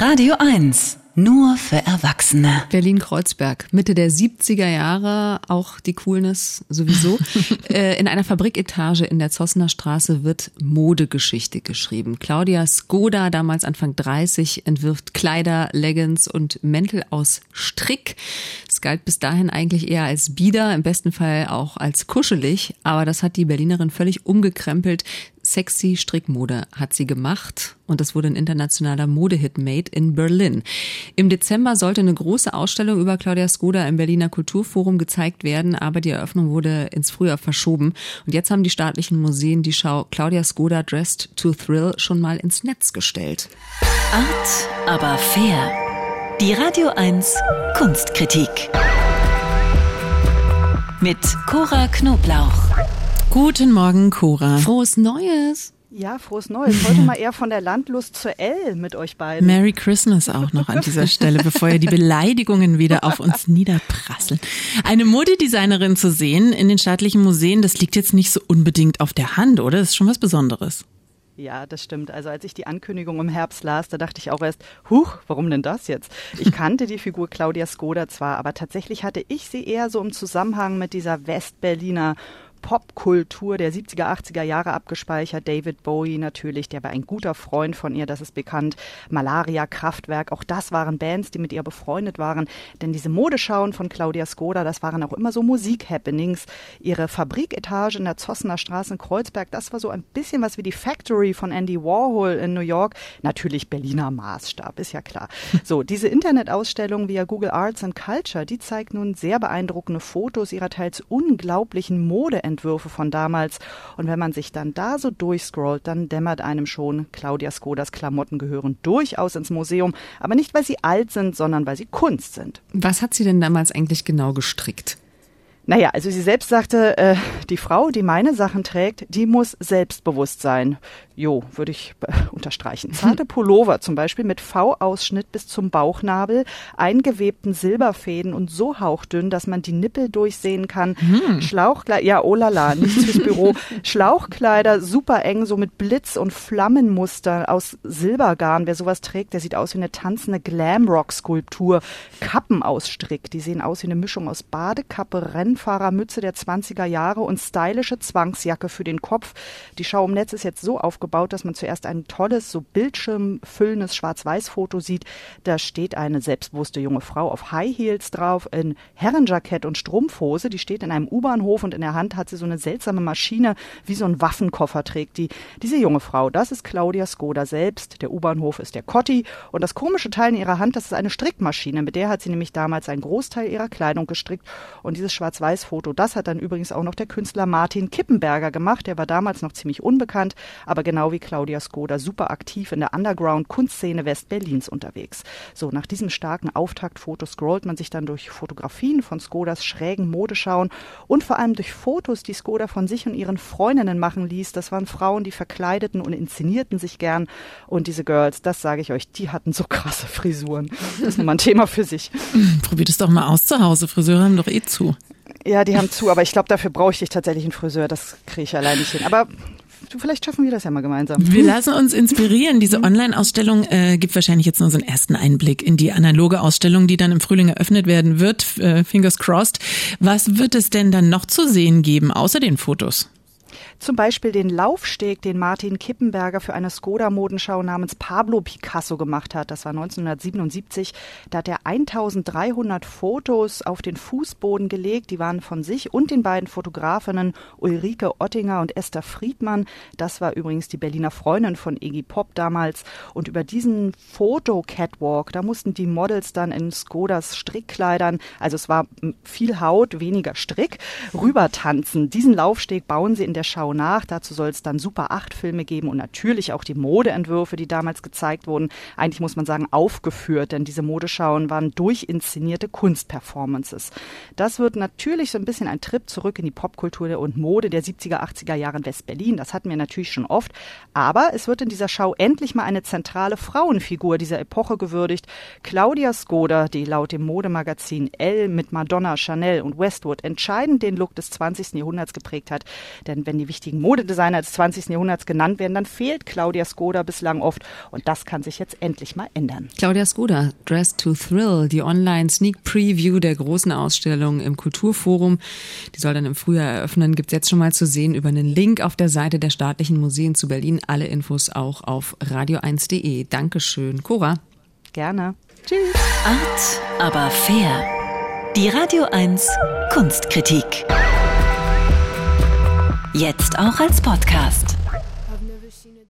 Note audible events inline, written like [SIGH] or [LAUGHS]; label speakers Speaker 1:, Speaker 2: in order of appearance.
Speaker 1: Radio 1. Nur für Erwachsene.
Speaker 2: Berlin-Kreuzberg, Mitte der 70er Jahre, auch die Coolness sowieso. [LAUGHS] äh, in einer Fabriketage in der Zossener Straße wird Modegeschichte geschrieben. Claudia Skoda, damals Anfang 30, entwirft Kleider, Leggings und Mäntel aus Strick. Es galt bis dahin eigentlich eher als bieder, im besten Fall auch als kuschelig, aber das hat die Berlinerin völlig umgekrempelt. Sexy Strickmode hat sie gemacht und das wurde ein internationaler Modehit made in Berlin. Im Dezember sollte eine große Ausstellung über Claudia Skoda im Berliner Kulturforum gezeigt werden, aber die Eröffnung wurde ins Frühjahr verschoben. Und jetzt haben die staatlichen Museen die Schau Claudia Skoda Dressed to Thrill schon mal ins Netz gestellt.
Speaker 1: Art, aber fair. Die Radio 1 Kunstkritik. Mit Cora Knoblauch.
Speaker 2: Guten Morgen, Cora. Frohes Neues.
Speaker 3: Ja, frohes Neues. Heute mal eher von der Landlust zur L mit euch beiden.
Speaker 2: Merry Christmas auch noch an dieser Stelle, bevor ja die Beleidigungen wieder auf uns niederprasseln. Eine Modedesignerin zu sehen in den staatlichen Museen, das liegt jetzt nicht so unbedingt auf der Hand, oder? Das ist schon was Besonderes.
Speaker 3: Ja, das stimmt. Also als ich die Ankündigung im Herbst las, da dachte ich auch erst, huch, warum denn das jetzt? Ich kannte die Figur Claudia Skoda zwar, aber tatsächlich hatte ich sie eher so im Zusammenhang mit dieser Westberliner Popkultur der 70er, 80er Jahre abgespeichert. David Bowie natürlich, der war ein guter Freund von ihr, das ist bekannt. Malaria, Kraftwerk, auch das waren Bands, die mit ihr befreundet waren. Denn diese Modeschauen von Claudia Skoda, das waren auch immer so Musik-Happenings. Ihre Fabriketage in der Zossener Straße in Kreuzberg, das war so ein bisschen was wie die Factory von Andy Warhol in New York. Natürlich Berliner Maßstab, ist ja klar. [LAUGHS] So, diese Internetausstellung via Google Arts and Culture, die zeigt nun sehr beeindruckende Fotos ihrer teils unglaublichen Mode Entwürfe von damals. Und wenn man sich dann da so durchscrollt, dann dämmert einem schon, Claudia Skodas Klamotten gehören durchaus ins Museum, aber nicht, weil sie alt sind, sondern weil sie Kunst sind.
Speaker 2: Was hat sie denn damals eigentlich genau gestrickt?
Speaker 3: Naja, also sie selbst sagte, äh, die Frau, die meine Sachen trägt, die muss selbstbewusst sein. Jo, würde ich äh, unterstreichen. Zarte Pullover zum Beispiel mit V-Ausschnitt bis zum Bauchnabel, eingewebten Silberfäden und so hauchdünn, dass man die Nippel durchsehen kann. Hm. Schlauchkleider, ja, oh la la, nichts fürs Büro. [LAUGHS] Schlauchkleider, super eng, so mit Blitz- und Flammenmuster aus Silbergarn. Wer sowas trägt, der sieht aus wie eine tanzende Glamrock-Skulptur. Kappen aus Strick, die sehen aus wie eine Mischung aus Badekappe, Rennfahrermütze der 20er Jahre und stylische Zwangsjacke für den Kopf. Die Schau im Netz ist jetzt so aufgebaut, aufgebaut, dass man zuerst ein tolles, so bildschirmfüllendes Schwarz-Weiß-Foto sieht. Da steht eine selbstbewusste junge Frau auf High Heels drauf, in Herrenjackett und Strumpfhose. Die steht in einem U-Bahnhof und in der Hand hat sie so eine seltsame Maschine, wie so ein Waffenkoffer trägt die. Diese junge Frau, das ist Claudia Skoda selbst. Der U-Bahnhof ist der Kotti. Und das komische Teil in ihrer Hand, das ist eine Strickmaschine. Mit der hat sie nämlich damals einen Großteil ihrer Kleidung gestrickt. Und dieses Schwarz-Weiß-Foto, das hat dann übrigens auch noch der Künstler Martin Kippenberger gemacht. Der war damals noch ziemlich unbekannt, aber genau genau wie Claudia Skoda super aktiv in der Underground-Kunstszene Westberlins unterwegs. So, nach diesem starken Auftaktfoto scrollt man sich dann durch Fotografien von Skodas schrägen Modeschauen und vor allem durch Fotos, die Skoda von sich und ihren Freundinnen machen ließ. Das waren Frauen, die verkleideten und inszenierten sich gern. Und diese Girls, das sage ich euch, die hatten so krasse Frisuren. Das ist nochmal ein Thema für sich. [LAUGHS]
Speaker 2: Probiert es doch mal aus zu Hause. Friseure haben doch eh zu.
Speaker 3: Ja, die haben zu, aber ich glaube, dafür brauche ich tatsächlich einen Friseur. Das kriege ich allein nicht hin. Aber vielleicht schaffen wir das ja mal gemeinsam.
Speaker 2: Wir lassen uns inspirieren. Diese Online-Ausstellung äh, gibt wahrscheinlich jetzt nur so einen ersten Einblick in die analoge Ausstellung, die dann im Frühling eröffnet werden wird. Äh, fingers crossed. Was wird es denn dann noch zu sehen geben, außer den Fotos?
Speaker 3: Zum Beispiel den Laufsteg, den Martin Kippenberger für eine Skoda-Modenschau namens Pablo Picasso gemacht hat. Das war 1977. Da hat er 1300 Fotos auf den Fußboden gelegt. Die waren von sich und den beiden Fotografinnen Ulrike Ottinger und Esther Friedmann. Das war übrigens die Berliner Freundin von Iggy Pop damals. Und über diesen Foto-Catwalk, da mussten die Models dann in Skodas Strickkleidern, also es war viel Haut, weniger Strick, rüber tanzen. Diesen Laufsteg bauen sie in der Schau nach. Dazu soll es dann Super 8 Filme geben und natürlich auch die Modeentwürfe, die damals gezeigt wurden. Eigentlich muss man sagen aufgeführt, denn diese Modeschauen waren durchinszenierte Kunstperformances. Das wird natürlich so ein bisschen ein Trip zurück in die Popkultur und Mode der 70er, 80er Jahre in West-Berlin. Das hatten wir natürlich schon oft. Aber es wird in dieser Schau endlich mal eine zentrale Frauenfigur dieser Epoche gewürdigt. Claudia Skoda, die laut dem Modemagazin Elle mit Madonna, Chanel und Westwood entscheidend den Look des 20. Jahrhunderts geprägt hat. Denn wenn die wichtigen Modedesigner des 20. Jahrhunderts genannt werden, dann fehlt Claudia Skoda bislang oft. Und das kann sich jetzt endlich mal ändern.
Speaker 2: Claudia Skoda, Dress to Thrill, die Online-Sneak-Preview der großen Ausstellung im Kulturforum. Die soll dann im Frühjahr eröffnen. Gibt es jetzt schon mal zu sehen über einen Link auf der Seite der Staatlichen Museen zu Berlin. Alle Infos auch auf radio1.de. Dankeschön, Cora.
Speaker 3: Gerne. Tschüss.
Speaker 1: Art, aber fair. Die Radio 1 Kunstkritik. Jetzt auch als Podcast.